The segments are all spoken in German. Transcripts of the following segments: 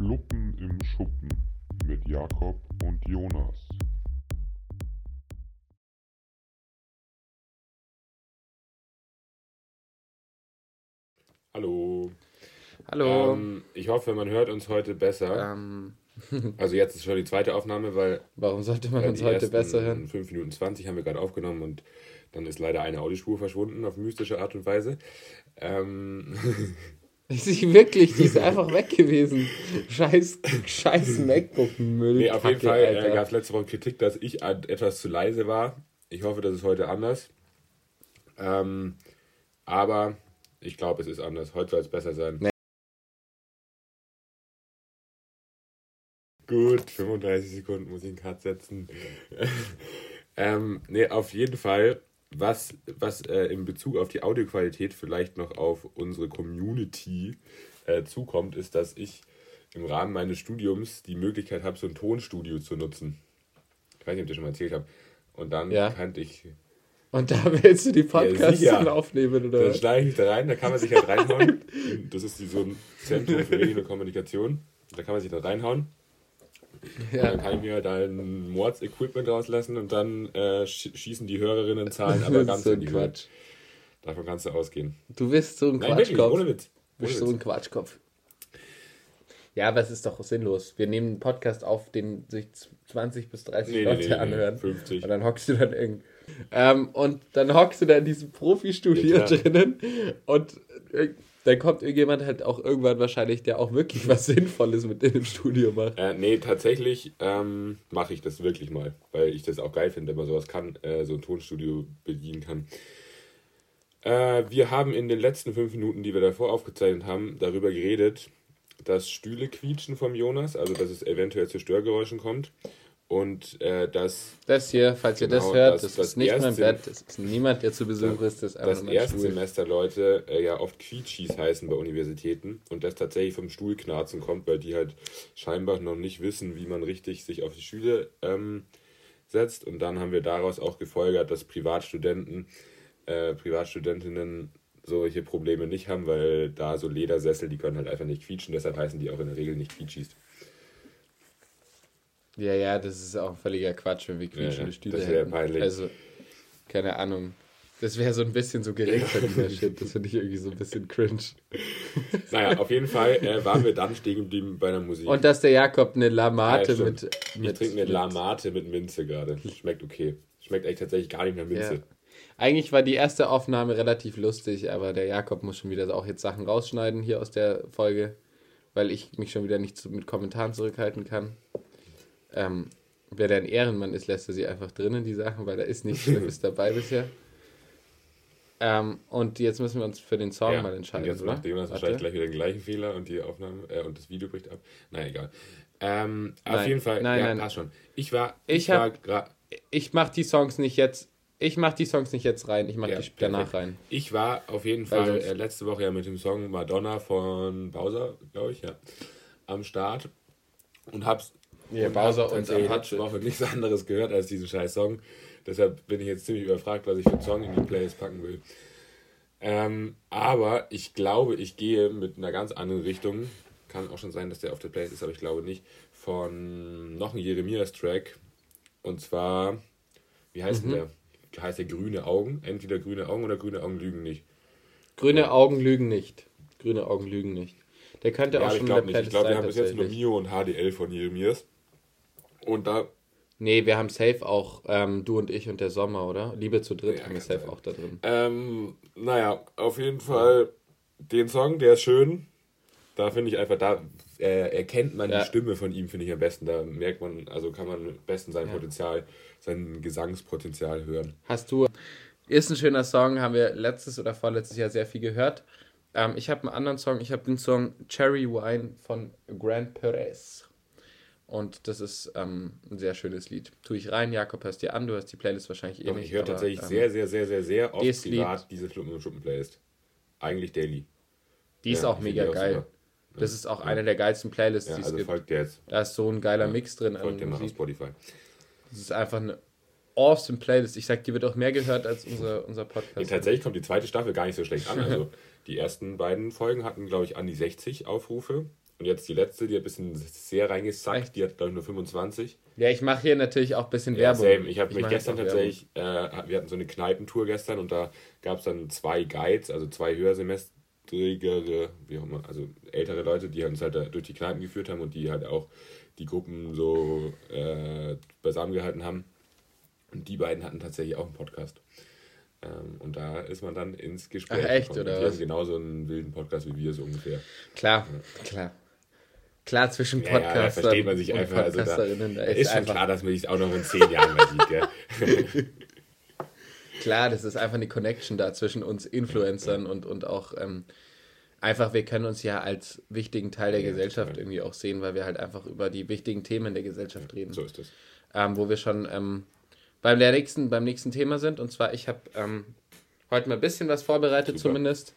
Fluppen im Schuppen mit Jakob und Jonas. Hallo. Hallo. Ähm, ich hoffe, man hört uns heute besser. Ähm, Also jetzt ist schon die zweite Aufnahme, weil warum sollte man uns heute besser hören? 5 Minuten 20 haben wir gerade aufgenommen und dann ist leider eine Audiospur verschwunden auf mystische Art und Weise. Ähm, Ist sie wirklich, die ist einfach weg gewesen. Scheiß, scheiß MacBook-Müll. nee, auf jeden Fall äh, gab es letzte Woche Kritik, dass ich etwas zu leise war. Ich hoffe, das ist heute anders. Ähm, aber ich glaube, es ist anders. Heute soll es besser sein. Nee. Gut, 35 Sekunden muss ich einen Cut setzen. ähm, nee, auf jeden Fall, was, was äh, in Bezug auf die Audioqualität vielleicht noch auf unsere Community äh, zukommt, ist, dass ich im Rahmen meines Studiums die Möglichkeit habe, so ein Tonstudio zu nutzen. Ich weiß nicht, ob ich das schon mal erzählt habe. Und dann Ja. kannte ich Und da willst du die Podcasts dann aufnehmen, oder dann schneide ich da rein, da kann man sich halt reinhauen. das ist die, so ein Zentrum für Medien und Kommunikation. Da kann man sich da reinhauen. Und dann Ja. kann ich mir da ein Mords-Equipment rauslassen und dann äh, sch schießen die Hörerinnenzahlen aber ganz so in die Höhe. Quatsch. Davon kannst du ausgehen. Du bist so ein Nein, wirklich, Quatschkopf. ohne Witz. Ohne bist so Witz. ein Quatschkopf. Ja, aber es ist doch sinnlos. Wir nehmen einen Podcast auf, den sich 20 bis 30 Nee, Leute nee, nee, anhören. 50. Und dann hockst du dann irgend. Ähm, und dann hockst du da in diesem Profi-Studio Ja, drinnen und äh, dann kommt irgendjemand halt auch irgendwann wahrscheinlich, der auch wirklich was Sinnvolles mit in dem Studio macht. Äh, nee, tatsächlich ähm, mache ich das wirklich mal, weil ich das auch geil finde, wenn man sowas kann, äh, so ein Tonstudio bedienen kann. Äh, wir haben in den letzten fünf Minuten, die wir davor aufgezeichnet haben, darüber geredet, dass Stühle quietschen vom Jonas, also dass es eventuell zu Störgeräuschen kommt. Und äh, dass Das hier, falls ihr das Genau, hört, das- das, das ist nicht mein Bett, das ist niemand, der zu Besuch ist, das mein Stuhl. Erstsemesterleute äh, ja oft Quietschis heißen bei Universitäten und das tatsächlich vom Stuhlknarzen kommt, weil die halt scheinbar noch nicht wissen, wie man richtig sich auf die Stühle ähm, setzt. Und dann haben wir daraus auch gefolgert, dass Privatstudenten, äh, Privatstudentinnen solche Probleme nicht haben, weil da so Ledersessel, die können halt einfach nicht quietschen, deshalb heißen die auch in der Regel nicht Quietschis. Ja, ja, das ist auch ein völliger Quatsch, wenn wir quietschende ja, Stühle das wär hätten. peinlich. Also, keine Ahnung. Das wäre so ein bisschen so geringverdiener Shit. Das finde ich irgendwie so ein bisschen cringe. Naja, auf jeden Fall äh, waren wir dann stehen geblieben bei der Musik. Und dass der Jakob eine Lamate Ja, mit, mit. ich trinke eine mit- Lamate mit Minze gerade. Schmeckt okay. Schmeckt echt tatsächlich gar nicht nach Minze. Ja. Eigentlich war die erste Aufnahme relativ lustig, aber der Jakob muss schon wieder auch jetzt Sachen rausschneiden hier aus der Folge, weil ich mich schon wieder nicht mit Kommentaren zurückhalten kann. Ähm, wer der ein Ehrenmann ist, lässt er sie einfach drinnen, die Sachen, weil da ist nichts Schlimmes dabei bisher. Ähm, und jetzt müssen wir uns für den Song Ja, mal und entscheiden. jetzt oder? macht Jonas Warte. wahrscheinlich gleich wieder den gleichen Fehler und die Aufnahme äh, und das Video bricht ab. Naja, egal. Ähm, auf Nein, jeden Fall, nein, ja, nein. passt schon. Ich war, Ich war hab- gra- Ich mach die Songs nicht jetzt. Ich mach die Songs nicht jetzt rein, ich mach Ja, die danach rein. ich war auf jeden Fall sonst- äh, letzte Woche ja mit dem Song Madonna von Bowser, glaube ich, ja, am Start und hab's Ja, und Bowser und Apache. Woche nichts anderes gehört als diesen scheiß Song. Deshalb bin ich jetzt ziemlich überfragt, was ich für einen Song in die Playlist packen will. Ähm, aber ich glaube, ich gehe mit einer ganz anderen Richtung. Kann auch schon sein, dass der auf der Playlist ist, aber ich glaube nicht. Von noch ein Jeremias-Track. Und zwar, wie heißt Mhm. denn der? Heißt der Grüne Augen? Entweder Grüne Augen oder Grüne Augen lügen nicht. Grüne Augen lügen nicht. Grüne Augen lügen nicht. Der könnte Ja, auch schon ich in glaube der nicht. Ich Playlist glaube, wir haben bis jetzt nur. Mio und HDL von Jeremias. Und da Nee, wir haben safe auch ähm, du und ich und der Sommer, oder? Liebe zu dritt Ja, haben wir safe sein. auch da drin. Ähm, naja, auf jeden Fall den Song, der ist schön. Da finde ich einfach, da äh, erkennt man Ja. die Stimme von ihm, finde ich am besten. Da merkt man, also kann man am besten sein Ja. Potenzial, sein Gesangspotenzial hören. Hast du. Ist ein schöner Song, haben wir letztes oder vorletztes Jahr sehr viel gehört. Ähm, ich habe einen anderen Song, ich habe den Song Cherry Wine von Grant Perez. Und das ist ähm, ein sehr schönes Lied. Tue ich rein, Jakob, hörst dir an, du hast die Playlist wahrscheinlich eh Doch, nicht. ich höre tatsächlich ähm, sehr, sehr, sehr, sehr, sehr oft dieses Lied- diese Schluppen und Schuppen-Playlist. Eigentlich daily. Die ist Ja, auch ich finde mega die auch geil. super. Das ist auch eine der geilsten Playlists, Ja, die es also gibt. folgt der jetzt. Da ist so ein geiler Mix drin Folgt mal auf. Spotify. Das ist einfach eine awesome Playlist. Ich sag, die wird auch mehr gehört als unser, unser Podcast. Nee, tatsächlich kommt die zweite Staffel gar nicht so schlecht an. Also die ersten beiden Folgen hatten, glaube ich, an die 60 Aufrufe. Und jetzt die letzte, die hat ein bisschen sehr reingesackt, die hat, glaube ich, nur 25. Ja, ich mache hier natürlich auch ein bisschen Ja, Werbung. same. Ich habe mich gestern tatsächlich, äh, wir hatten so eine Kneipentour gestern und da gab es dann zwei Guides, also zwei höhersemestrigere, wie auch immer, also ältere Leute, die uns halt durch die Kneipen geführt haben und die halt auch die Gruppen so äh, beisammen gehalten haben. Und die beiden hatten tatsächlich auch einen Podcast. Ähm, und da ist man dann ins Gespräch. Ach, echt, gekommen. oder Die was? haben genauso einen wilden Podcast wie wir so ungefähr. Klar, klar. Klar, zwischen Ja, ja, Podcastern versteht man sich und einfach. Also da, Podcasterinnen, da ist, schon einfach klar, dass man sich auch noch in zehn Jahren mal sieht. Gell? Klar, das ist einfach eine Connection da zwischen uns Influencern und, und auch ähm, einfach, wir können uns ja als wichtigen Teil der Ja, Gesellschaft total. irgendwie auch sehen, weil wir halt einfach über die wichtigen Themen der Gesellschaft reden. So ist das. Ähm, wo wir schon ähm, beim, nächsten, beim nächsten Thema sind. Und zwar, ich habe ähm, heute mal ein bisschen was vorbereitet Super. zumindest.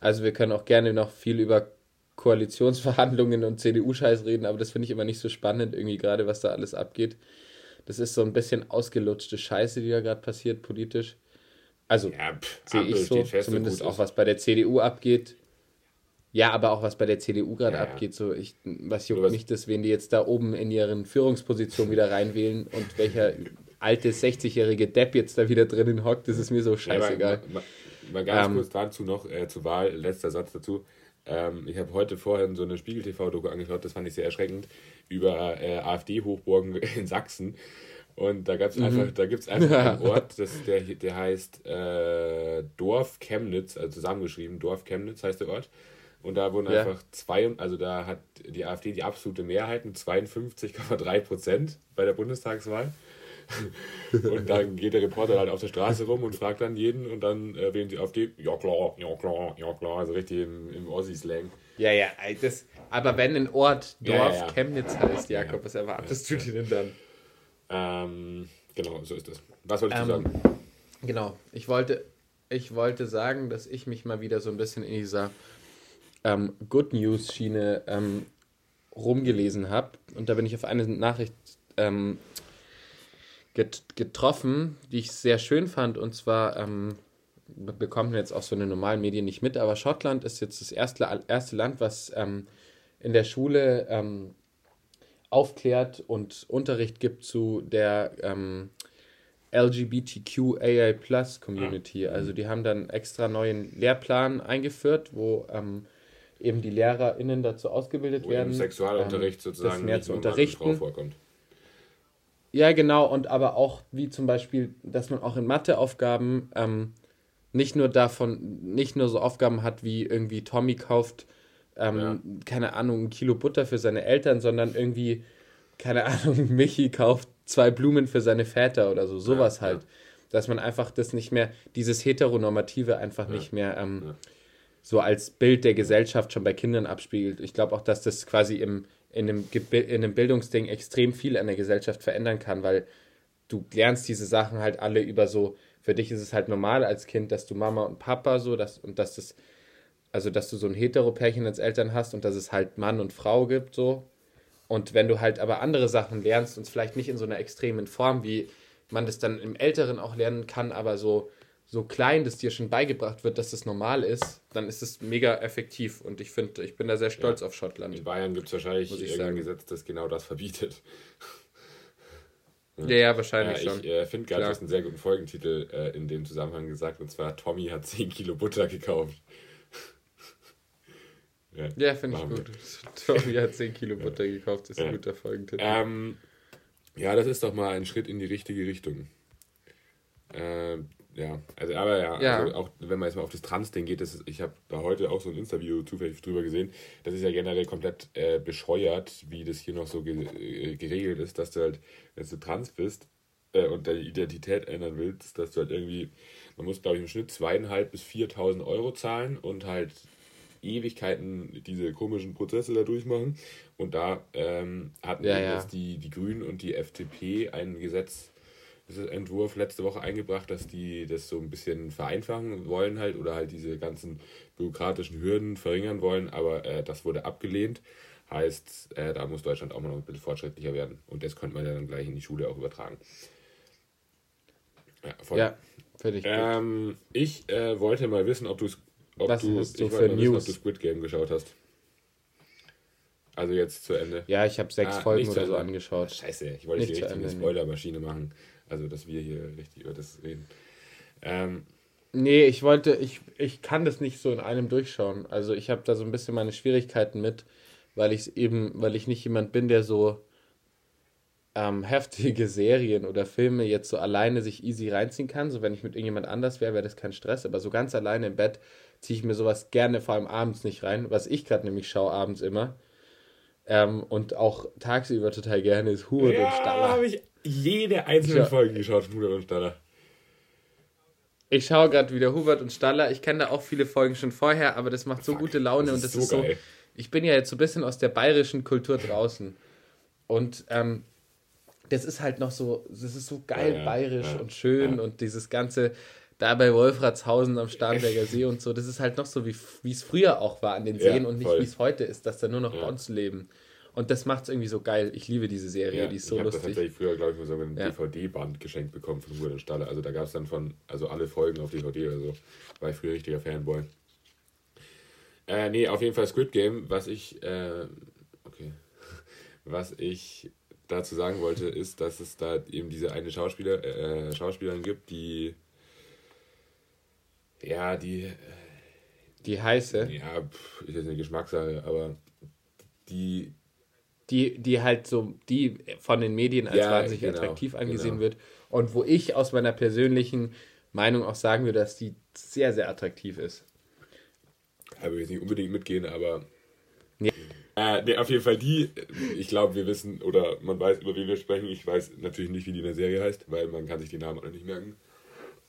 Also wir können auch gerne noch viel über Koalitionsverhandlungen und CDU-Scheiß reden, aber das finde ich immer nicht so spannend, irgendwie gerade, was da alles abgeht. Das ist so ein bisschen ausgelutschte Scheiße, die da gerade passiert politisch. Also Ja, sehe ich so, zumindest auch was bei der CDU abgeht. Ja, aber auch was bei der CDU gerade Ja, ja. abgeht. So, ich, was juckt mich das, wen die jetzt da oben in ihren Führungspositionen wieder reinwählen und welcher alte 60-jährige Depp jetzt da wieder drinnen hockt, das ist mir so Ja, scheißegal. Mal, mal, mal ganz Ähm, kurz dazu noch, äh, zur Wahl, letzter Satz dazu. Ähm, ich habe heute vorhin so eine Spiegel-TV-Doku angeschaut, das fand ich sehr erschreckend, über äh, AfD-Hochburgen in Sachsen. Und da, gab's Mhm. einfach, da gibt es einfach einen Ort, das, der, der heißt äh, Dorf Chemnitz, also zusammengeschrieben, Dorf Chemnitz heißt der Ort. Und da wurden Ja. einfach zwei, also da hat die AfD die absolute Mehrheit mit 52,3 Prozent bei der Bundestagswahl. Und dann geht der Reporter halt auf der Straße rum und fragt dann jeden und dann äh, wählen sie AfD. Ja klar, ja klar, ja klar. Also richtig im, im Ossi-Slang. Ja, ja, das, aber wenn ein Ort Ja, Dorf ja, ja. Chemnitz heißt, Ja, Jakob, ja. was erwartest du dir denn dann? Ähm, genau, so ist das. Was wolltest du Ähm, sagen? Genau, ich wollte, ich wollte sagen, dass ich mich mal wieder so ein bisschen in dieser ähm, Good News-Schiene ähm, rumgelesen habe. Und da bin ich auf eine Nachricht ähm, get getroffen, die ich sehr schön fand. Und zwar ähm, be- bekommt man jetzt auch so eine normalen Medien nicht mit, aber Schottland ist jetzt das erste, erste Land, was ähm, in der Schule ähm, aufklärt und Unterricht gibt zu der ähm, LGBTQAI Plus Community. Also die haben dann extra neuen Lehrplan eingeführt, wo ähm, eben die LehrerInnen dazu ausgebildet Wo werden. im Sexualunterricht ähm, das sozusagen mehr nicht zu unterrichten. Frau vorkommt. Ja, genau, und aber auch wie zum Beispiel, dass man auch in Matheaufgaben ähm, nicht nur davon, nicht nur so Aufgaben hat, wie irgendwie Tommy kauft, ähm, Ja. keine Ahnung, ein Kilo Butter für seine Eltern, sondern irgendwie, keine Ahnung, Michi kauft zwei Blumen für seine Väter oder so, sowas Ja, halt. ja. Dass man einfach das nicht mehr, dieses Heteronormative einfach nicht mehr ähm, so als Bild der Gesellschaft schon bei Kindern abspiegelt. Ich glaube auch, dass das quasi im, in, einem, Bildungsding extrem viel an der Gesellschaft verändern kann, weil du lernst diese Sachen halt alle über so, für dich ist es halt normal als Kind, dass du Mama und Papa so, dass, und dass das, also dass du so ein Hetero-Pärchen als Eltern hast und dass es halt Mann und Frau gibt, so. Und wenn du halt aber andere Sachen lernst und vielleicht nicht in so einer extremen Form, wie man das dann im Älteren auch lernen kann, aber so, so klein, dass dir schon beigebracht wird, dass das normal ist, dann ist es mega effektiv. Und ich finde, ich bin da sehr stolz auf Schottland. In Bayern gibt es wahrscheinlich ich irgendein sagen. Gesetz, das genau das verbietet. Ja, ja, wahrscheinlich Ja, schon. ich äh, finde gerade, du hast einen sehr guten Folgentitel äh, in dem Zusammenhang gesagt, und zwar Tommy hat 10 Kilo Butter gekauft. ja, Ja, finde ich gut. Tommy hat 10 Kilo Butter gekauft, ist ein Ja. guter Folgentitel. Ähm, ja, das ist doch mal ein Schritt in die richtige Richtung. Ähm, ja, also aber ja, Ja. Also auch wenn man jetzt mal auf das Trans-Ding geht, das ist, ich habe da heute auch so ein Interview zufällig drüber gesehen, das ist ja generell komplett äh, bescheuert, wie das hier noch so ge äh, geregelt ist, dass du halt, wenn du trans bist äh, und deine Identität ändern willst, dass du halt irgendwie, man muss glaube ich im Schnitt zweieinhalb bis 4.000 Euro zahlen und halt Ewigkeiten diese komischen Prozesse da durchmachen. Und da ähm, hatten Ja, ja. jetzt die, die Grünen und die FDP einen Gesetzentwurf letzte Woche eingebracht, dass die das so ein bisschen vereinfachen wollen halt oder halt diese ganzen bürokratischen Hürden verringern wollen, aber äh, das wurde abgelehnt. Heißt, äh, da muss Deutschland auch mal noch ein bisschen fortschrittlicher werden. Und das könnte man ja dann gleich in die Schule auch übertragen. Ja, voll. ja, gut. Ähm, ich äh, wollte mal wissen, ob, du's, ob Was du ich für mal wissen, News? ob du Squid Game geschaut hast. Also jetzt zu Ende. Ja, ich habe sechs Ah, Folgen oder so angeschaut. Scheiße, ich wollte Nicht hier zu richtig eine Ende, nee. Spoilermaschine machen. Also, dass wir hier richtig über das reden. Ähm, Nee, ich wollte, ich, ich kann das nicht so in einem durchschauen. Also ich habe da so ein bisschen meine Schwierigkeiten mit, weil ich eben, weil ich nicht jemand bin, der so ähm, heftige Serien oder Filme jetzt so alleine sich easy reinziehen kann. So wenn ich mit irgendjemand anders wäre, wäre das kein Stress. Aber so ganz alleine im Bett ziehe ich mir sowas gerne, vor allem abends nicht rein. Was ich gerade nämlich schaue abends immer. Ähm, und auch tagsüber total gerne ist und ja, Staller. habe ich jede einzelne Ja. Folge geschaut von Bruder und Staller. Ich schaue gerade wieder Hubert und Staller. Ich kenne da auch viele Folgen schon vorher, aber das macht so Fuck, gute Laune das und das so ist so. geil. Ich bin ja jetzt so ein bisschen aus der bayerischen Kultur draußen. Und ähm, das ist halt noch so, das ist so geil Ja, ja, bayerisch ja, und schön und dieses ganze da bei Wolfratshausen am Starnberger See und so, das ist halt noch so, wie es früher auch war an den Seen und nicht wie es heute ist, dass da nur noch Ja. Bonzen leben. Und das macht es irgendwie so geil. Ich liebe diese Serie, Ja, die ist ich so habe das lustig. tatsächlich früher, glaube ich, mal sogar ein Ja. DVD-Band geschenkt bekommen von Bruder und Staller. Also da gab es dann von, also alle Folgen auf DVD oder so. War ich früher richtiger Fanboy. Äh, nee, auf jeden Fall Squid Game, was ich, äh, okay, was ich dazu sagen wollte, ist, dass es da eben diese eine Schauspieler, äh, Schauspielerin gibt, die, ja, die, Die heiße, ja, pff, ist jetzt eine Geschmackssache, aber die die, die halt so, die von den Medien als Ja, wahnsinnig genau, attraktiv angesehen genau. wird. Und wo ich aus meiner persönlichen Meinung auch sagen würde, dass die sehr, sehr attraktiv ist. Da würde ich jetzt nicht unbedingt mitgehen, aber. Ja. Äh, nee, auf jeden Fall die, ich glaube, wir wissen oder man weiß, über wen wir sprechen. Ich weiß natürlich nicht, wie die in der Serie heißt, weil man kann sich die Namen alle nicht merken.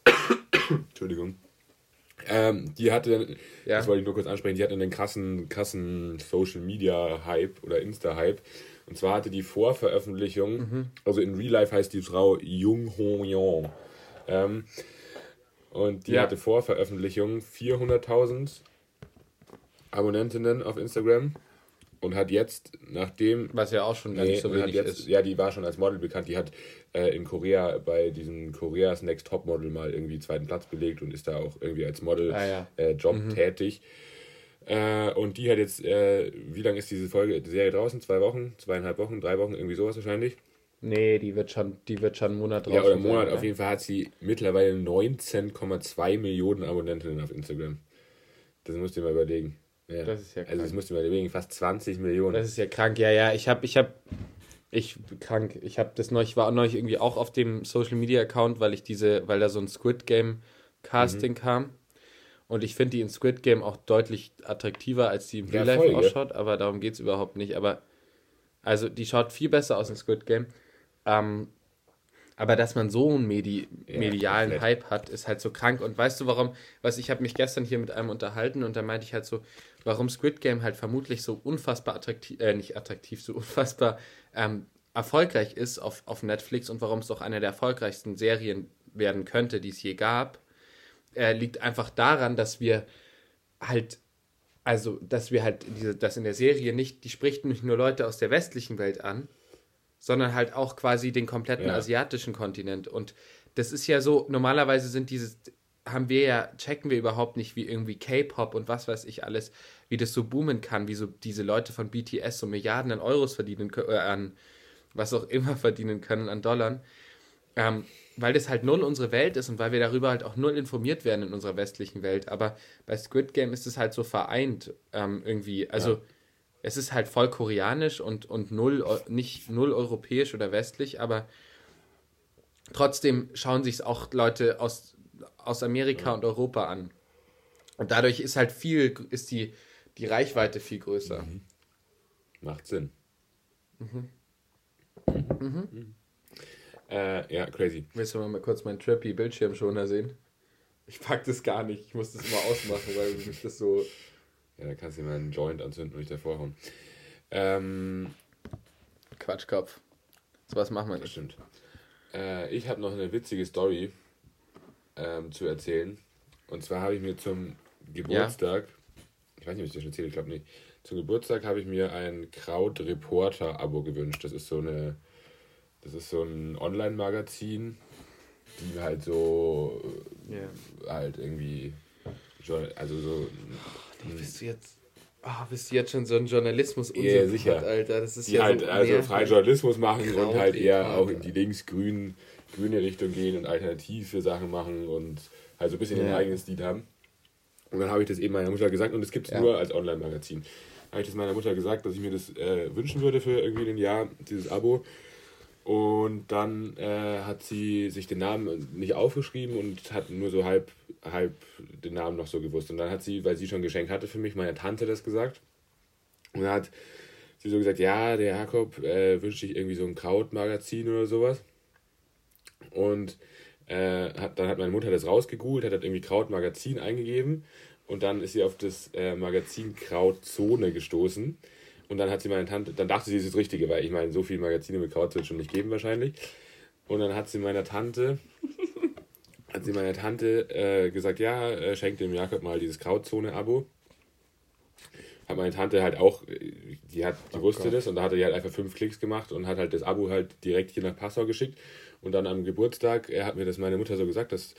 Entschuldigung. Ähm, die hatte, Ja. das wollte ich nur kurz ansprechen, die hatte einen krassen, krassen Social Media Hype oder Insta Hype. Und zwar hatte die Vorveröffentlichung, Mhm. also in Real Life heißt die Frau Jung Ho Yeon. Ähm, und die Ja. hatte vor Veröffentlichung 400.000 Abonnentinnen auf Instagram und hat jetzt, nachdem. Was ja auch schon gar Nee, nicht so wenig jetzt, ist. Ja, die war schon als Model bekannt. Die hat äh, in Korea bei diesem Koreas Next Top Model mal irgendwie zweiten Platz belegt und ist da auch irgendwie als Model Ah, ja. äh, Job tätig. Äh, und die hat jetzt, äh, wie lange ist diese Folge, die Serie draußen? Zwei Wochen, zweieinhalb Wochen, drei Wochen, irgendwie sowas wahrscheinlich. Nee, die wird schon, die wird schon einen Monat drauf. Ja, oder einen Monat. Auf jeden Fall hat sie mittlerweile 19,2 Millionen Abonnentinnen auf Instagram. Das musst du dir mal überlegen. Ja. Das ist ja Also das krank. musst du mal überlegen, fast 20 Millionen. Das ist ja krank. Ja, ja, ich habe, ich habe, ich krank. Ich habe das neulich, war neulich irgendwie auch auf dem Social Media Account, weil ich diese, weil da so ein Squid Game Casting Mhm. kam. Und ich finde die in Squid Game auch deutlich attraktiver, als die im Real Life ausschaut, aber darum geht es überhaupt nicht. Aber also die schaut viel besser aus in Squid Game. Ähm, aber dass man so einen Medi Ja, medialen komplett. Hype hat, ist halt so krank. Und weißt du warum? Was ich habe mich gestern hier mit einem unterhalten und da meinte ich halt so, warum Squid Game halt vermutlich so unfassbar attraktiv, äh, nicht attraktiv, so unfassbar ähm, erfolgreich ist auf, auf Netflix und warum es auch eine der erfolgreichsten Serien werden könnte, die es je gab, äh, liegt einfach daran, dass wir halt, also, dass wir halt, diese, dass in der Serie nicht, die spricht nicht nur Leute aus der westlichen Welt an, sondern halt auch quasi den kompletten Ja. asiatischen Kontinent. Und das ist ja so, normalerweise sind dieses, haben wir ja, checken wir überhaupt nicht, wie irgendwie K-Pop und was weiß ich alles, wie das so boomen kann, wie so diese Leute von BTS so Milliarden an Euros verdienen können, äh, an was auch immer verdienen können an Dollar. Ähm, weil das halt null unsere Welt ist und weil wir darüber halt auch null informiert werden in unserer westlichen Welt. Aber bei Squid Game ist es halt so vereint ähm, irgendwie. Also Ja. Es ist halt voll koreanisch und, und null, nicht null europäisch oder westlich, aber trotzdem schauen sich es auch Leute aus, aus Amerika und Europa an. Und dadurch ist halt viel, ist die, die Reichweite viel größer. Macht Sinn. Mhm. Mhm. Äh, ja, crazy. Willst du mal kurz meinen trippy Bildschirmschoner sehen? Ich pack das gar nicht. Ich muss das immer ausmachen, weil mich das so. Ja, da kannst du dir mal einen Joint anzünden und dich davor hauen. Ähm, Quatschkopf. So was machen wir nicht. stimmt. Äh, ich habe noch eine witzige Story ähm, zu erzählen. Und zwar habe ich mir zum Geburtstag, ich weiß nicht, ob ich das schon erzähle, ich glaube nicht. Zum Geburtstag habe ich mir ein Kraut-Reporter-Abo gewünscht. Das ist so eine, das ist so ein Online-Magazin, die halt so Ja. halt irgendwie, also so, Nee, bist du jetzt. Oh, bist du jetzt schon so ein Journalismus Ja, sicher. Alter. Das ist die ja halt so also freien Journalismus machen und halt eher Krautrekord, auch in die links-grün grüne Richtung gehen und alternative Sachen machen und halt so ein bisschen Ja. ihr eigenes Stil haben. Und dann habe ich das eben meiner Mutter gesagt und es gibt es Ja. nur als Online-Magazin. Habe ich das meiner Mutter gesagt, dass ich mir das äh, wünschen würde für irgendwie ein Jahr, dieses Abo. Und dann äh, hat sie sich den Namen nicht aufgeschrieben und hat nur so halb, halb den Namen noch so gewusst. Und dann hat sie, weil sie schon ein Geschenk hatte für mich, meine Tante das gesagt. Und dann hat sie so gesagt, ja, der Jakob äh, wünscht sich irgendwie so ein Krautmagazin oder sowas. Und äh, hat, dann hat meine Mutter das rausgegoogelt, hat halt irgendwie Krautmagazin eingegeben und dann ist sie auf das äh, Magazin Krautzone gestoßen. Und dann hat sie meine Tante, dann dachte sie, es ist das Richtige, weil ich meine, so viele Magazine mit Kraut wird es schon nicht geben wahrscheinlich. Und dann hat sie meiner Tante, hat sie meiner Tante äh, gesagt, ja, äh, schenkt dem Jakob mal dieses Krautzone-Abo. Hat meine Tante halt auch, äh, die hat, die wusste Gott. das und da hat er halt einfach fünf Klicks gemacht und hat halt das Abo halt direkt hier nach Passau geschickt. Und dann am Geburtstag, er hat mir das meine Mutter so gesagt, dass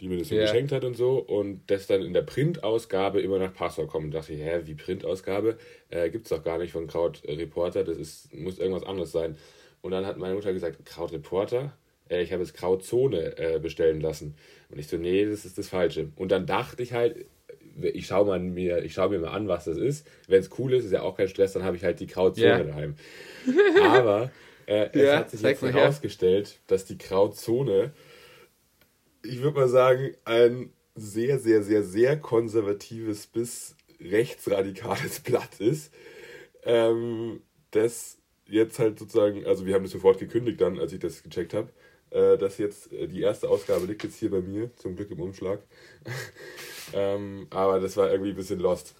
die mir das so Ja. geschenkt hat und so und das dann in der Printausgabe immer nach Passau kommt. Und dachte ich, hä, wie Printausgabe? Äh, Gibt es doch gar nicht von Kraut äh, Reporter, das ist, muss irgendwas anderes sein. Und dann hat meine Mutter gesagt, Kraut Reporter? Äh, ich habe es Krautzone äh, bestellen lassen. Und ich so, nee, das ist das Falsche. Und dann dachte ich halt, ich schaue mal mir, ich schau mir mal an, was das ist. Wenn es cool ist, ist ja auch kein Stress, dann habe ich halt die Krautzone Ja. daheim. Aber äh, es Ja, hat sich jetzt herausgestellt, dass die Krautzone, ich würde mal sagen, ein sehr, sehr, sehr, sehr konservatives bis rechtsradikales Blatt ist. Ähm, das jetzt halt sozusagen, also wir haben das sofort gekündigt dann, als ich das gecheckt habe. Äh, dass jetzt äh, die erste Ausgabe liegt jetzt hier bei mir, zum Glück im Umschlag. ähm, aber das war irgendwie ein bisschen lost.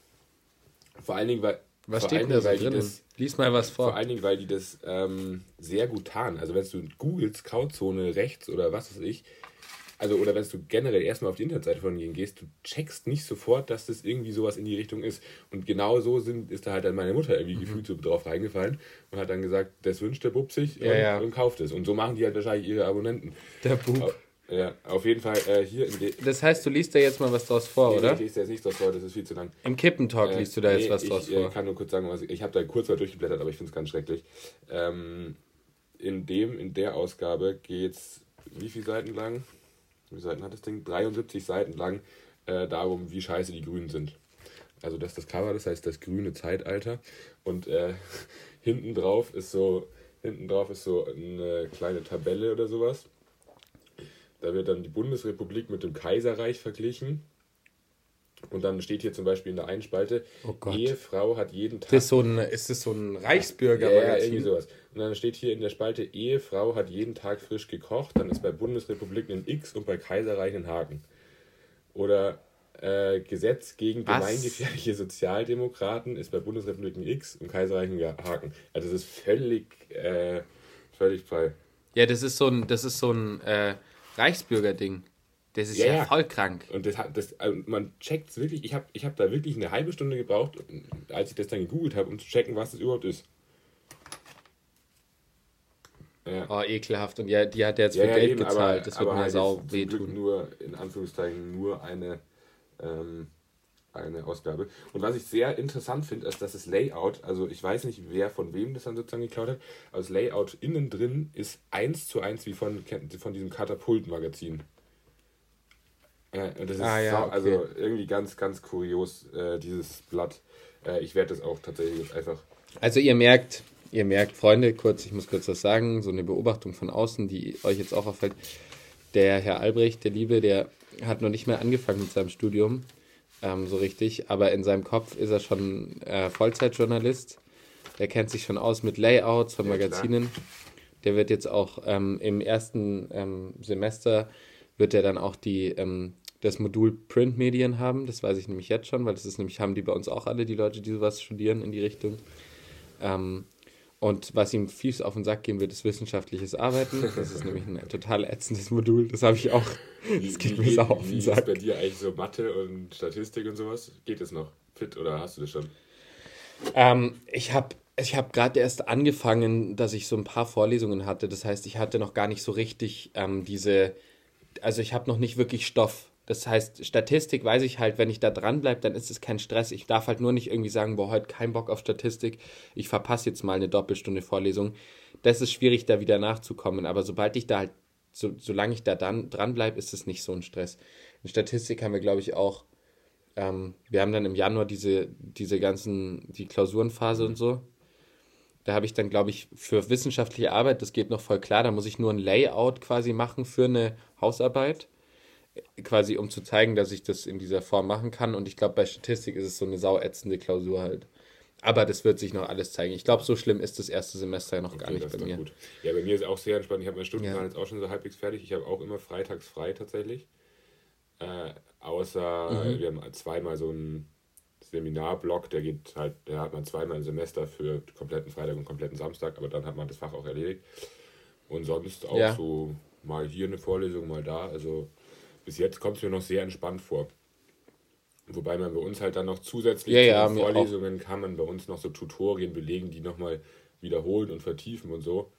Vor allen Dingen, weil. Was steht denn da so drin? das- Lies mal was vor vor. allen Dingen, weil die das ähm, sehr gut tarnen. Also wenn du googelst, Grauzone rechts oder was weiß ich, also oder wenn du generell erstmal auf die Internetseite von denen gehst, du checkst nicht sofort, dass das irgendwie sowas in die Richtung ist. Und genau so sind, ist da halt dann meine Mutter irgendwie Mhm. gefühlt so drauf reingefallen und hat dann gesagt, das wünscht der Bub sich Ja, und, ja. und kauft es. Und so machen die halt wahrscheinlich ihre Abonnenten. Der Bub. Ja, auf jeden Fall äh, hier in der Das heißt, du liest da jetzt mal was draus vor, Nee, oder? Ich lese jetzt nicht draus vor, das ist viel zu lang. Im Kippentalk Äh, liest du da jetzt nee, was draus ich, äh, vor. kann nur kurz sagen, was ich, ich habe da kurz mal durchgeblättert, aber ich finde es ganz schrecklich. Ähm, in dem, in der Ausgabe geht es wie viele Seiten lang? Wie Seiten hat das Ding? 73 Seiten lang äh, darum, wie scheiße die Grünen sind. Also das ist das Cover, das heißt das grüne Zeitalter. Und äh, hinten drauf ist so, hinten drauf ist so eine kleine Tabelle oder sowas. Da wird dann die Bundesrepublik mit dem Kaiserreich verglichen. Und dann steht hier zum Beispiel in der einen Spalte, Oh. Ehefrau hat jeden Tag. Das ist, so ein, ist das so ein ja, ja, Reichsbürgermagazin? irgendwie sowas. Und dann steht hier in der Spalte, Ehefrau hat jeden Tag frisch gekocht. Dann ist bei Bundesrepublik ein X und bei Kaiserreich ein Haken. Oder äh, Gesetz gegen Was? gemeingefährliche Sozialdemokraten ist bei Bundesrepublik ein X und Kaiserreich ein Haken. Also das ist völlig, äh, völlig frei. Ja, das ist so ein, das ist so ein äh, Reichsbürgerding. Das ist Ja, ja, voll krank. Und das, das, also man checkt es wirklich. Ich habe ich hab da wirklich eine halbe Stunde gebraucht, als ich das dann gegoogelt habe, um zu checken, was das überhaupt ist. Ja. Oh, ekelhaft. Und ja, die hat jetzt Ja, für ja, Geld eben, gezahlt. aber- das wird mir halt sau wehtun. Nur, in Anführungszeichen, nur eine, ähm, eine Ausgabe. Und was ich sehr interessant finde, ist, dass das Layout, also ich weiß nicht, wer von wem das dann sozusagen geklaut hat, aber das Layout innen drin ist eins zu eins wie von, von diesem Katapult-Magazin. Ja, das ist Ah, ja, sau, okay. also irgendwie ganz, ganz kurios, äh, dieses Blatt. Äh, ich werde das auch tatsächlich einfach. Also ihr merkt, ihr merkt, Freunde, kurz, ich muss kurz was sagen, so eine Beobachtung von außen, die euch jetzt auch auffällt. Der Herr Albrecht, der Liebe, der hat noch nicht mehr angefangen mit seinem Studium, ähm, so richtig, aber in seinem Kopf ist er schon äh, Vollzeitjournalist. Der kennt sich schon aus mit Layouts von Ja. Magazinen. Der wird jetzt auch ähm, im ersten ähm, Semester wird er dann auch die, ähm, das Modul Printmedien haben. Das weiß ich nämlich jetzt schon, weil das ist nämlich, haben die bei uns auch alle, die Leute, die sowas studieren in die Richtung. Ähm, und was ihm fies auf den Sack gehen wird, ist wissenschaftliches Arbeiten. Das ist nämlich ein total ätzendes Modul. Das habe ich auch. Das geht mir sau auf wie den ist Sack. bei dir eigentlich so Mathe und Statistik und sowas? Geht es noch? Fit oder hast du das schon? Ähm, ich habe ich hab gerade erst angefangen, dass ich so ein paar Vorlesungen hatte. Das heißt, ich hatte noch gar nicht so richtig ähm, diese. Also, ich habe noch nicht wirklich Stoff. Das heißt, Statistik weiß ich halt, wenn ich da dran bleibe, dann ist es kein Stress. Ich darf halt nur nicht irgendwie sagen, boah, heute kein Bock auf Statistik, ich verpasse jetzt mal eine Doppelstunde Vorlesung. Das ist schwierig, da wieder nachzukommen. Aber sobald ich da halt, so, solange ich da dann dran bleibe, ist es nicht so ein Stress. In Statistik haben wir, glaube ich, auch, ähm, wir haben dann im Januar diese, diese ganzen, die Klausurenphase und so. Da habe ich dann, glaube ich, für wissenschaftliche Arbeit, das geht noch voll klar, da muss ich nur ein Layout quasi machen für eine Hausarbeit quasi um zu zeigen, dass ich das in dieser Form machen kann. Und ich glaube, bei Statistik ist es so eine sauätzende Klausur halt. Aber das wird sich noch alles zeigen. Ich glaube, so schlimm ist das erste Semester noch okay, gar nicht bei mir. Gut. Ja, bei mir ist auch sehr entspannt. Ich habe meine Stundenplan ja. jetzt auch schon so halbwegs fertig. Ich habe auch immer freitags frei tatsächlich. Äh, außer mhm. wir haben zweimal so einen Seminarblock, der geht halt, der hat man zweimal im Semester für kompletten Freitag und kompletten Samstag, aber dann hat man das Fach auch erledigt. Und sonst auch ja. so mal hier eine Vorlesung, mal da. Also bis jetzt kommt es mir noch sehr entspannt vor. Wobei man bei uns halt dann noch zusätzlich ja, ja, Vorlesungen kann man bei uns noch so Tutorien belegen, die nochmal wiederholen und vertiefen und so.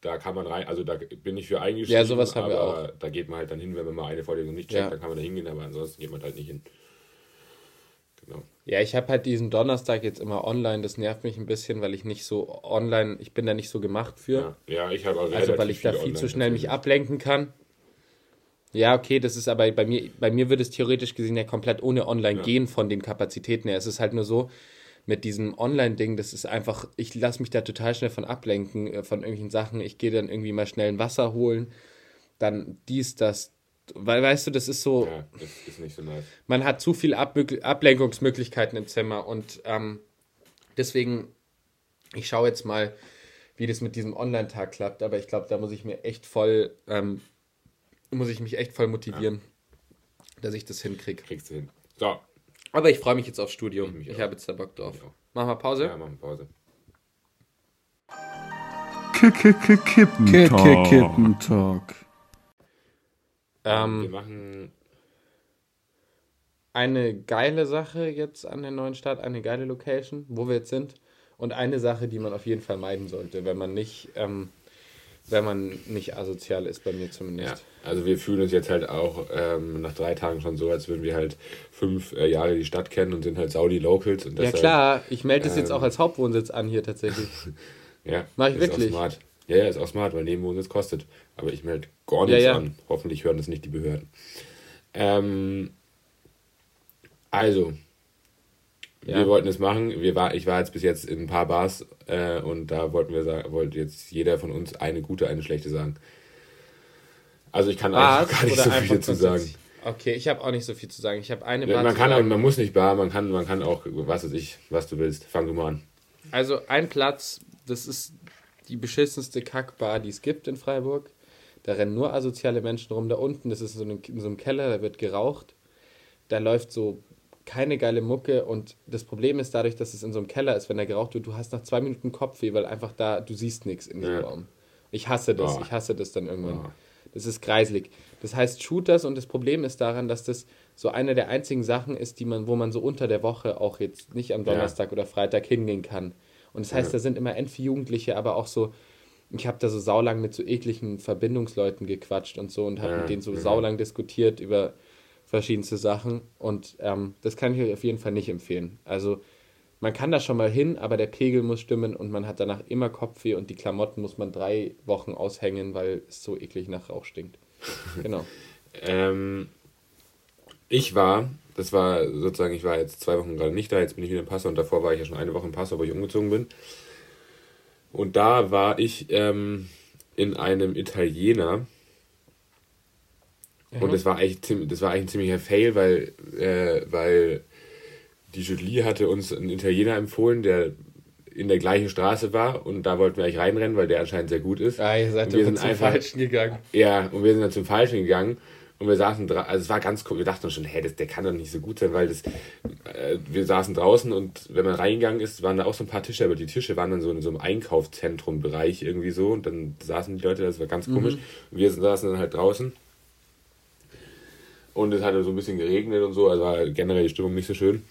Da kann man rein, also da bin ich für eingeschrieben. Ja, sowas haben wir auch. Da geht man halt dann hin, wenn man mal eine Vorlesung nicht checkt, ja. dann kann man da hingehen, aber ansonsten geht man halt nicht hin. Genau. Ja, ich habe halt diesen Donnerstag jetzt immer online, das nervt mich ein bisschen, weil ich nicht so online, ich bin da nicht so gemacht für. Ja, ja ich habe auch Also weil ich da viel zu schnell mich ablenken kann. Ja, okay, das ist aber bei mir, bei mir würde es theoretisch gesehen ja komplett ohne Online ja. gehen von den Kapazitäten her. Es ist halt nur so, mit diesem Online-Ding, das ist einfach, ich lasse mich da total schnell von ablenken, äh, von irgendwelchen Sachen. Ich gehe dann irgendwie mal schnell ein Wasser holen, dann dies, das. Weil, weißt du, das ist so. Ja, das ist nicht so nice. Man hat zu viele Ab Ablenkungsmöglichkeiten im Zimmer und ähm, deswegen, ich schaue jetzt mal, wie das mit diesem Online-Tag klappt, aber ich glaube, da muss ich mir echt voll ähm, muss ich mich echt voll motivieren, ja. dass ich das hinkriege. Kriegst du hin. So. Aber ich freue mich jetzt aufs Studium. Ich, ich habe jetzt da Bock drauf. Machen wir Pause? Ja, machen Pause. Kippentalk. Kippentalk. Ähm, wir machen eine geile Sache jetzt an der neuen Stadt, eine geile Location, wo wir jetzt sind. Und eine Sache, die man auf jeden Fall meiden sollte, wenn man nicht ähm, wenn man nicht asozial ist, bei mir zumindest. Ja, also wir fühlen uns jetzt halt auch ähm, nach drei Tagen schon so, als würden wir halt fünf äh, Jahre die Stadt kennen und sind halt Saudi Locals. Und deshalb, ja klar, ich melde es ähm, jetzt auch als Hauptwohnsitz an hier tatsächlich. ja, mach ich wirklich. smart. Ja, ja, ist auch smart, weil Nebenwohnsitz kostet. Aber ich melde gar nichts ja, ja. an. Hoffentlich hören das nicht die Behörden. Ähm, also, ja. Wir wollten es machen. Wir war, ich war jetzt bis jetzt in ein paar Bars äh, und da wollten wir sagen, wollte jetzt jeder von uns eine gute, eine schlechte sagen. Also ich kann Bars gar nicht so viel zu sagen. Okay, ich habe auch nicht so viel zu sagen. Ich habe eine Bar. Man kann auch, man muss nicht Bar, man kann, man kann auch, was weiß ich, was du willst. Fang du mal an. Also ein Platz, das ist die beschissenste Kackbar, die es gibt in Freiburg. Da rennen nur asoziale Menschen rum. Da unten, das ist so in so einem Keller, da wird geraucht. Da läuft so keine geile Mucke und das Problem ist dadurch, dass es in so einem Keller ist, wenn da geraucht wird, du hast nach zwei Minuten Kopfweh, weil einfach da, du siehst nichts in diesem ja. Raum. Ich hasse das, oh. ich hasse das dann irgendwann. Oh. Das ist kreislig. Das heißt, Shooters und das Problem ist daran, dass das so eine der einzigen Sachen ist, die man, wo man so unter der Woche auch jetzt nicht am Donnerstag ja. oder Freitag hingehen kann. Und das heißt, ja. da sind immer entweder Jugendliche, aber auch so, ich habe da so saulang mit so ekligen Verbindungsleuten gequatscht und so und habe ja. mit denen so saulang diskutiert über verschiedenste Sachen. Und ähm, das kann ich euch auf jeden Fall nicht empfehlen. Also man kann da schon mal hin, aber der Pegel muss stimmen und man hat danach immer Kopfweh und die Klamotten muss man drei Wochen aushängen, weil es so eklig nach Rauch stinkt. Genau. ähm, ich war, das war sozusagen, ich war jetzt zwei Wochen gerade nicht da, jetzt bin ich wieder im Passau und davor war ich ja schon eine Woche im Passau, wo ich umgezogen bin. Und da war ich ähm, in einem Italiener, und das war eigentlich, das war eigentlich ein ziemlicher Fail, weil, äh, weil die Julie hatte uns einen Italiener empfohlen, der in der gleichen Straße war und da wollten wir eigentlich reinrennen, weil der anscheinend sehr gut ist. Ah, ihr seid und wir sind zum einfach, Falschen gegangen. Ja, und wir sind dann zum Falschen gegangen und wir saßen, also es war ganz cool, wir dachten schon, hä, das, der kann doch nicht so gut sein, weil das, äh, wir saßen draußen und wenn man reingegangen ist, waren da auch so ein paar Tische, aber die Tische waren dann so in so einem Einkaufszentrum-Bereich irgendwie so und dann saßen die Leute, das war ganz komisch. Mhm. Und wir saßen dann halt draußen und es hatte so ein bisschen geregnet und so, also war generell die Stimmung nicht so schön.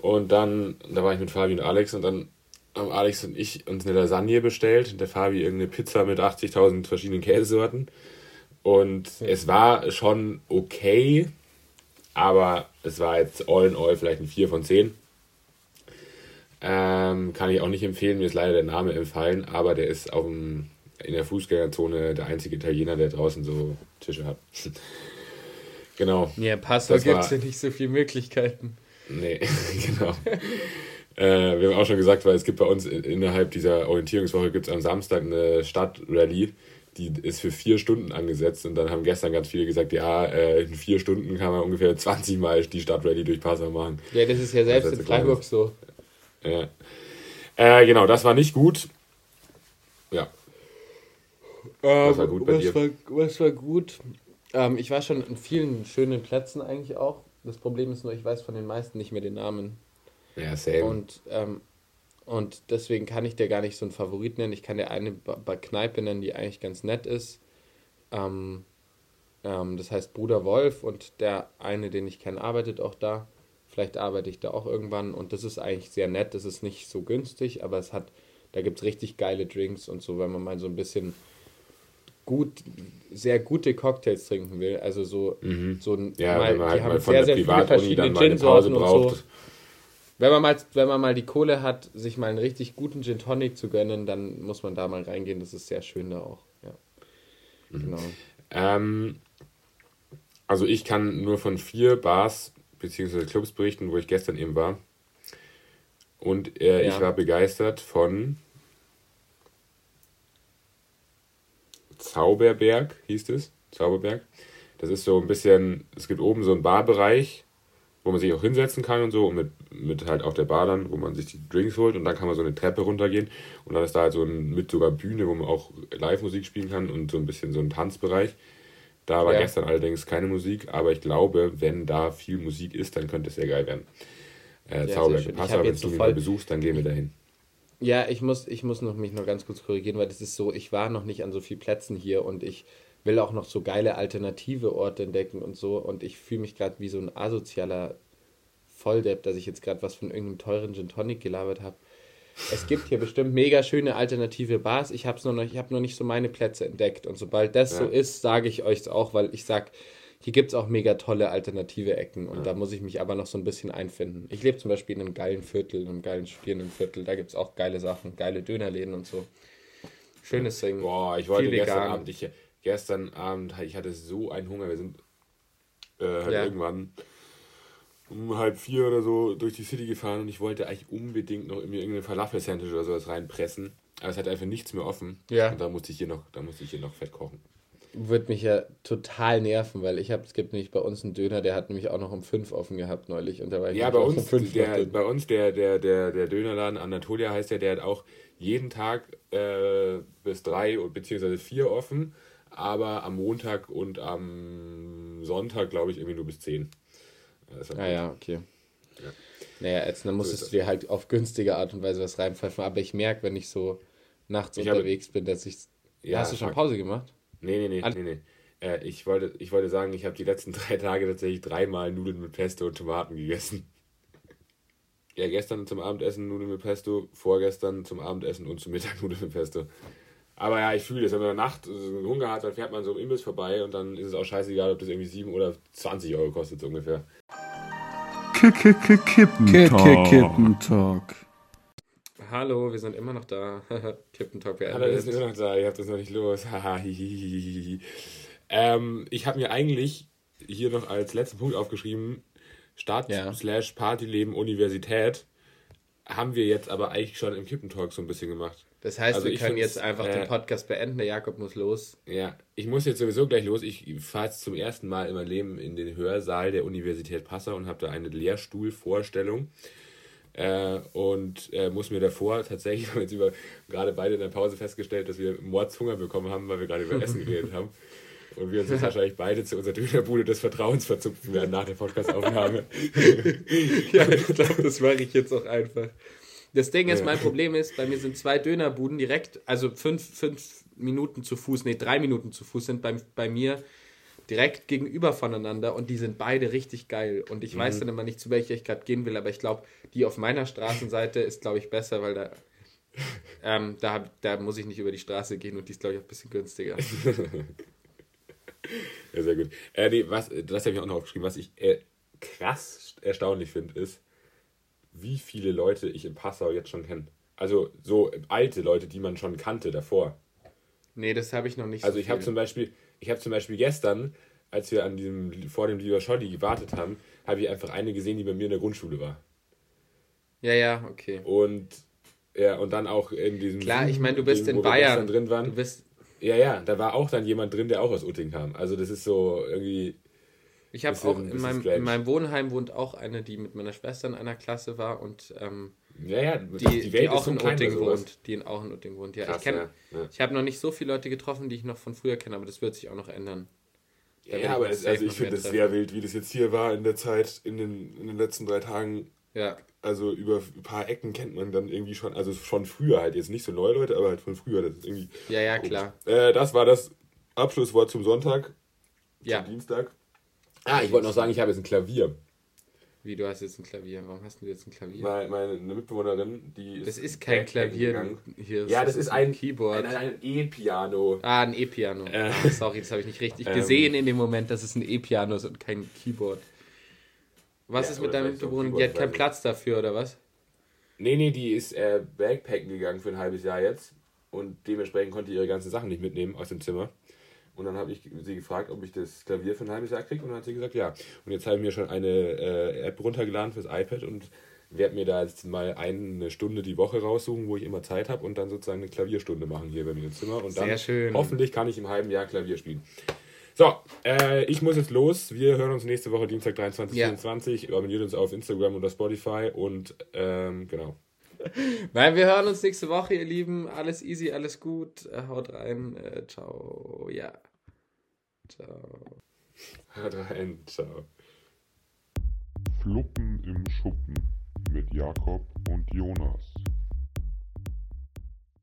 Und dann, da war ich mit Fabi und Alex und dann haben Alex und ich uns eine Lasagne bestellt und der Fabi irgendeine Pizza mit 80.000 verschiedenen Käsesorten. Und es war schon okay, aber es war jetzt all in all vielleicht ein 4 von 10. Ähm, kann ich auch nicht empfehlen, mir ist leider der Name entfallen, aber der ist auf dem, in der Fußgängerzone der einzige Italiener, der draußen so Tische hat. genau. Ja, Passau gibt es ja nicht so viele Möglichkeiten. Nee, genau. äh, wir haben auch schon gesagt, weil es gibt bei uns innerhalb dieser Orientierungswoche gibt es am Samstag eine Stadtrallye, die ist für vier Stunden angesetzt und dann haben gestern ganz viele gesagt, ja, äh, in vier Stunden kann man ungefähr 20 Mal die Stadtrallye durch Passau machen. Ja, das ist ja selbst in Freiburg so. Ja. Äh, genau, das war nicht gut. Ja. Ähm, was war gut bei was dir? War, was war gut? Ähm, ich war schon in vielen schönen Plätzen eigentlich auch. Das Problem ist nur, ich weiß von den meisten nicht mehr den Namen. Ja, same. Und, ähm, und deswegen kann ich dir gar nicht so einen Favorit nennen. Ich kann dir eine bei Kneipe nennen, die eigentlich ganz nett ist. Ähm, ähm, das heißt Bruder Wolf und der eine, den ich kenne, arbeitet auch da. Vielleicht arbeite ich da auch irgendwann und das ist eigentlich sehr nett. Das ist nicht so günstig, aber es hat, da gibt es richtig geile Drinks und so, wenn man mal so ein bisschen gut, sehr gute Cocktails trinken will. Also so, mhm. so ein, ja, mal, die halt haben sehr, sehr viele verschiedene Gin-Sorten und so. Wenn man, mal, wenn man mal die Kohle hat, sich mal einen richtig guten Gin Tonic zu gönnen, dann muss man da mal reingehen. Das ist sehr schön da auch. Ja. Mhm. Genau. Ähm, also ich kann nur von vier Bars bzw. Clubs berichten, wo ich gestern eben war. Und äh, ja. ich war begeistert von Zauberberg, hieß es. Zauberberg. Das ist so ein bisschen, es gibt oben so einen Barbereich, wo man sich auch hinsetzen kann und so, und mit, mit halt auch der Bar dann, wo man sich die Drinks holt und dann kann man so eine Treppe runtergehen und dann ist da halt so ein, mit sogar Bühne, wo man auch Live-Musik spielen kann und so ein bisschen so ein Tanzbereich. Da war ja. gestern allerdings keine Musik, aber ich glaube, wenn da viel Musik ist, dann könnte es sehr geil werden. Äh, ja, Zauberberg Passau, wenn du mich mal besuchst, dann gehen wir dahin. Ja, ich muss, ich muss noch, mich noch ganz kurz korrigieren, weil das ist so, ich war noch nicht an so vielen Plätzen hier und ich will auch noch so geile alternative Orte entdecken und so und ich fühle mich gerade wie so ein asozialer Volldepp, dass ich jetzt gerade was von irgendeinem teuren Gin Tonic gelabert habe. Es gibt hier bestimmt mega schöne alternative Bars. Ich habe noch, ich habe noch nicht so meine Plätze entdeckt. Und sobald das ja. so ist, sage ich euch auch, weil ich sage, hier gibt es auch mega tolle alternative Ecken und ja. da muss ich mich aber noch so ein bisschen einfinden. Ich lebe zum Beispiel in einem geilen Viertel, in einem geilen studierenden Viertel. Da gibt es auch geile Sachen, geile Dönerläden und so. Schönes Ding. Boah, ich wollte gestern Abend, ich, gestern Abend, ich hatte so einen Hunger. Wir sind äh, ja. irgendwann um halb vier oder so durch die City gefahren und ich wollte eigentlich unbedingt noch irgendwie irgendeine Falafel-Sandwich oder sowas reinpressen. Aber es hat einfach nichts mehr offen. Ja. Und da musste ich hier noch, da musste ich hier noch Fett kochen. Würde mich ja total nerven, weil ich habe, es gibt nämlich bei uns einen Döner, der hat nämlich auch noch um fünf offen gehabt neulich und da war ich Ja, bei uns, um fünf der, bei uns der, der, der, der Dönerladen Anatolia heißt der, der hat auch jeden Tag äh, bis drei beziehungsweise vier offen, aber am Montag und am Sonntag glaube ich irgendwie nur bis zehn. Ah ja, okay. Ja. Naja, jetzt dann musstest so du dir halt auf günstige Art und Weise was reinpfeifen. Aber ich merke, wenn ich so nachts ich unterwegs habe, bin, dass ich. Ja, hast du schon Pause gemacht? Nee, nee, nee, An nee, nee. Äh, ich, wollte, ich wollte sagen, ich habe die letzten drei Tage tatsächlich dreimal Nudeln mit Pesto und Tomaten gegessen. Ja, gestern zum Abendessen Nudeln mit Pesto, vorgestern zum Abendessen und zum Mittag Nudeln mit Pesto. Aber ja, ich fühle es. Wenn man Nacht Hunger hat, dann fährt man so im Imbiss vorbei und dann ist es auch scheißegal, ob das irgendwie 7 oder 20 Euro kostet, so ungefähr. Kippentalk. Hallo, wir sind immer noch da. Kippentalk beendet. Hallo, wir sind immer noch da. Ihr habt das noch nicht los. ähm, ich habe mir eigentlich hier noch als letzten Punkt aufgeschrieben: Stadt ja. slash Partyleben Universität. Haben wir jetzt aber eigentlich schon im Kippentalk so ein bisschen gemacht. Das heißt, also wir können jetzt einfach äh, den Podcast beenden. Der Jakob muss los. Ja, ich muss jetzt sowieso gleich los. Ich fahre jetzt zum ersten Mal in meinem Leben in den Hörsaal der Universität Passau und habe da eine Lehrstuhlvorstellung. Äh, und äh, muss mir davor tatsächlich, wir haben jetzt über, gerade beide in der Pause festgestellt, dass wir Mordshunger bekommen haben, weil wir gerade über Essen geredet haben. Und wir uns jetzt wahrscheinlich beide zu unserer Dönerbude des Vertrauens verzupfen werden nach der Podcastaufnahme. ja, ich glaube, das mache ich jetzt auch einfach. Das Ding ist, mein Problem ist, bei mir sind zwei Dönerbuden direkt, also fünf, fünf Minuten zu Fuß, nee, drei Minuten zu Fuß sind bei, bei mir direkt gegenüber voneinander und die sind beide richtig geil. Und ich mhm. weiß dann immer nicht, zu welcher ich gerade gehen will, aber ich glaube, die auf meiner Straßenseite ist, glaube ich, besser, weil da, ähm, da, da muss ich nicht über die Straße gehen und die ist, glaube ich, auch ein bisschen günstiger. Ja, sehr gut. Äh, nee, was, das habe ich auch noch aufgeschrieben. Was ich äh, krass erstaunlich finde, ist, wie viele Leute ich in Passau jetzt schon kenne. Also so alte Leute, die man schon kannte davor. Nee, das habe ich noch nicht Also so ich habe zum Beispiel, ich habe zum Beispiel gestern, als wir an diesem vor dem Lieber Scholli gewartet haben, habe ich einfach eine gesehen, die bei mir in der Grundschule war. Ja, ja, okay. Und ja, und dann auch in diesem Klar, ich meine, du bist in Bayern. drin waren. Du bist. Ja, ja, da war auch dann jemand drin, der auch aus Utting kam. Also das ist so irgendwie. Ich habe auch in meinem, in meinem Wohnheim wohnt auch eine, die mit meiner Schwester in einer Klasse war und ähm, Ja, ja, die, die, auch in klein bei Utting wohnt. Die in, auch in Utting wohnt. Ja, Krass, ich kenn, ja, ja. ich habe noch nicht so viele Leute getroffen, die ich noch von früher kenne, aber das wird sich auch noch ändern. Da Ja, aber es, safe also ich finde es sehr wild, wie das jetzt hier war in der Zeit, in den, in den letzten drei Tagen. Ja, Also über ein paar Ecken kennt man dann irgendwie schon, also schon früher halt, jetzt nicht so neue Leute, aber halt von früher. Das ist irgendwie ja, ja, klar. Äh, das war das Abschlusswort zum Sonntag, Ja, zum Dienstag. Ah, ich wollte noch sagen, ich habe jetzt ein Klavier. wie du hast jetzt ein Klavier. Warum hast du jetzt ein Klavier? Meine, meine eine Mitbewohnerin, die ist. Das ist kein Klavier. Hier Ja, das ist ein Keyboard. Ein, ein E-Piano. Ah, ein E-Piano. Äh. Ah, sorry, das habe ich nicht richtig Ähm. gesehen in dem Moment, dass es ein E-Piano ist und kein Keyboard. Was Ja, ist mit deiner so ein Mitbewohnerin? Die hat keinen. Platz dafür, oder was? Nee, nee, die ist äh, Backpacken gegangen für ein halbes Jahr jetzt. Und dementsprechend konnte ihre ganzen Sachen nicht mitnehmen aus dem Zimmer. Und dann habe ich sie gefragt, ob ich das Klavier für ein halbes Jahr kriege. Und dann hat sie gesagt, ja. Und jetzt habe ich mir schon eine äh, App runtergeladen fürs iPad und werde mir da jetzt mal eine Stunde die Woche raussuchen, wo ich immer Zeit habe und dann sozusagen eine Klavierstunde machen hier bei mir im Zimmer. Und dann Sehr schön. hoffentlich kann ich im halben Jahr Klavier spielen. So, äh, ich muss jetzt los. Wir hören uns nächste Woche Dienstag 23, Ja. 24. Abonniert uns auf Instagram oder Spotify und ähm, genau. Nein, wir hören uns nächste Woche, ihr Lieben. Alles easy, alles gut. Haut rein. Äh, ciao. Ja. Ciao. Haut rein, ciao. Fluppen im Schuppen mit Jakob und Jonas.